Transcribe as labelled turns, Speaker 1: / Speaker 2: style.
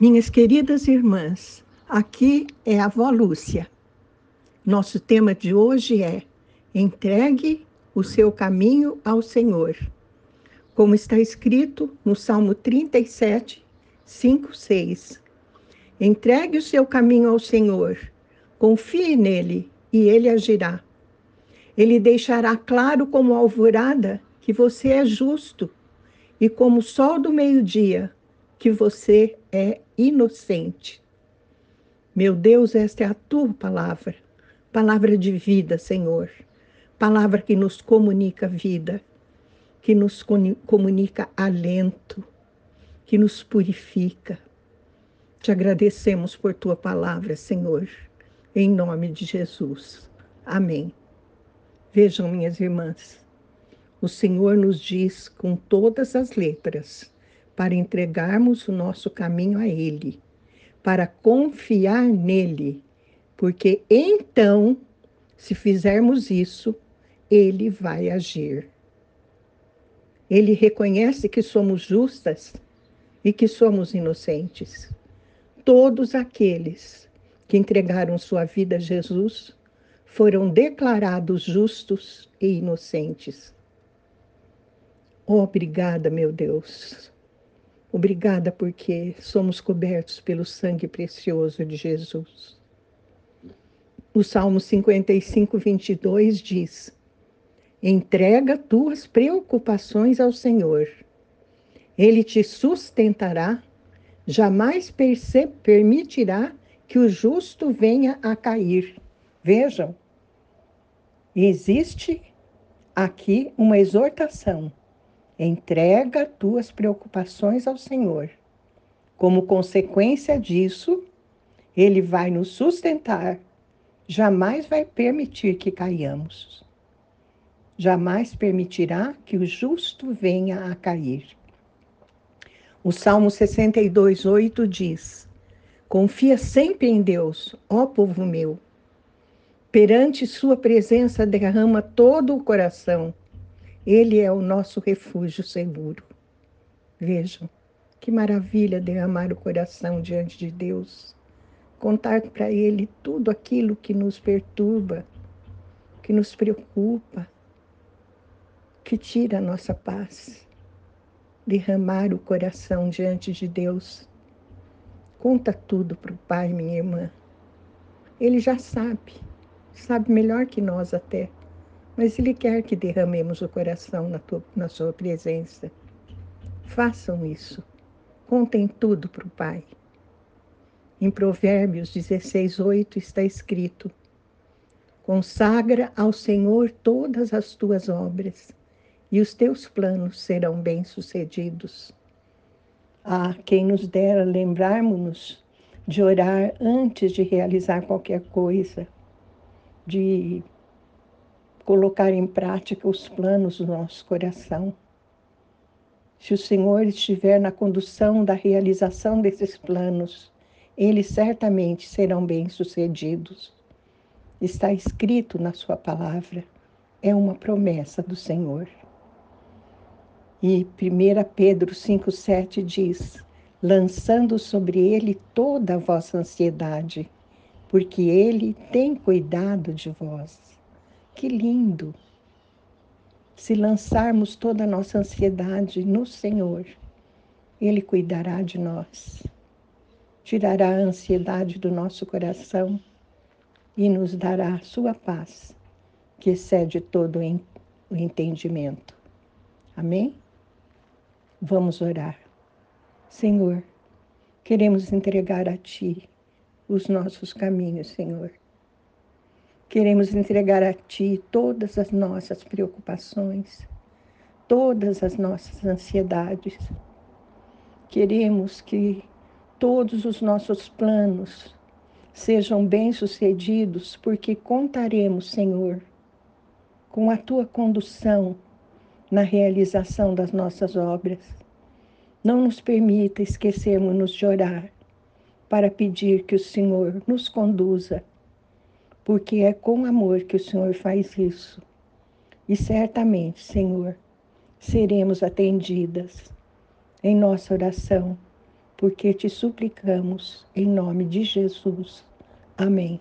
Speaker 1: Minhas queridas irmãs, aqui é a avó Lúcia. Nosso tema de hoje é Entregue o seu caminho ao Senhor. Como está escrito no Salmo 37, 5, 6. Entregue o seu caminho ao Senhor, confie nele e ele agirá. Ele deixará claro como alvorada que você é justo e como sol do meio-dia que você é inocente. Meu Deus, esta é a tua palavra, palavra de vida, Senhor, palavra que nos comunica vida, que nos comunica alento, que nos purifica. Te agradecemos por tua palavra, Senhor, em nome de Jesus. Amém. Vejam, minhas irmãs, o Senhor nos diz com todas as letras para entregarmos o nosso caminho a Ele, para confiar nele, porque então, se fizermos isso, Ele vai agir. Ele reconhece que somos justas e que somos inocentes. Todos aqueles que entregaram sua vida a Jesus foram declarados justos e inocentes. Obrigada, meu Deus, Obrigada porque somos cobertos pelo sangue precioso de Jesus. O Salmo 55, 22 diz: Entrega tuas preocupações ao Senhor. Ele te sustentará, jamais permitirá que o justo venha a cair. Vejam, existe aqui uma exortação Entrega tuas preocupações ao Senhor. Como consequência disso, Ele vai nos sustentar, jamais vai permitir que caiamos. Jamais permitirá que o justo venha a cair. O Salmo 62, 8 diz: Confia sempre em Deus, ó povo meu. Perante Sua presença derrama todo o coração ele é o nosso refúgio seguro. Vejam, que maravilha derramar o coração diante de Deus, contar para Ele tudo aquilo que nos perturba, que nos preocupa, que tira a nossa paz. Derramar o coração diante de Deus. Conta tudo para o Pai, minha irmã. Ele já sabe, sabe melhor que nós até mas Ele quer que derramemos o coração na, tua, na Sua presença. Façam isso. Contem tudo para o Pai. Em Provérbios 16, 8 está escrito: Consagra ao Senhor todas as tuas obras, e os teus planos serão bem-sucedidos. Ah, quem nos dera lembrarmos-nos de orar antes de realizar qualquer coisa, de colocar em prática os planos do nosso coração. Se o Senhor estiver na condução da realização desses planos, eles certamente serão bem-sucedidos. Está escrito na Sua palavra, é uma promessa do Senhor. E 1 Pedro 5,7 diz: lançando sobre ele toda a vossa ansiedade, porque ele tem cuidado de vós. Que lindo! Se lançarmos toda a nossa ansiedade no Senhor, Ele cuidará de nós, tirará a ansiedade do nosso coração e nos dará a sua paz, que excede todo o entendimento. Amém? Vamos orar. Senhor, queremos entregar a Ti os nossos caminhos, Senhor. Queremos entregar a Ti todas as nossas preocupações, todas as nossas ansiedades. Queremos que todos os nossos planos sejam bem-sucedidos, porque contaremos, Senhor, com a Tua condução na realização das nossas obras. Não nos permita esquecermos de orar para pedir que o Senhor nos conduza porque é com amor que o Senhor faz isso. E certamente, Senhor, seremos atendidas em nossa oração porque te suplicamos, em nome de Jesus. Amém.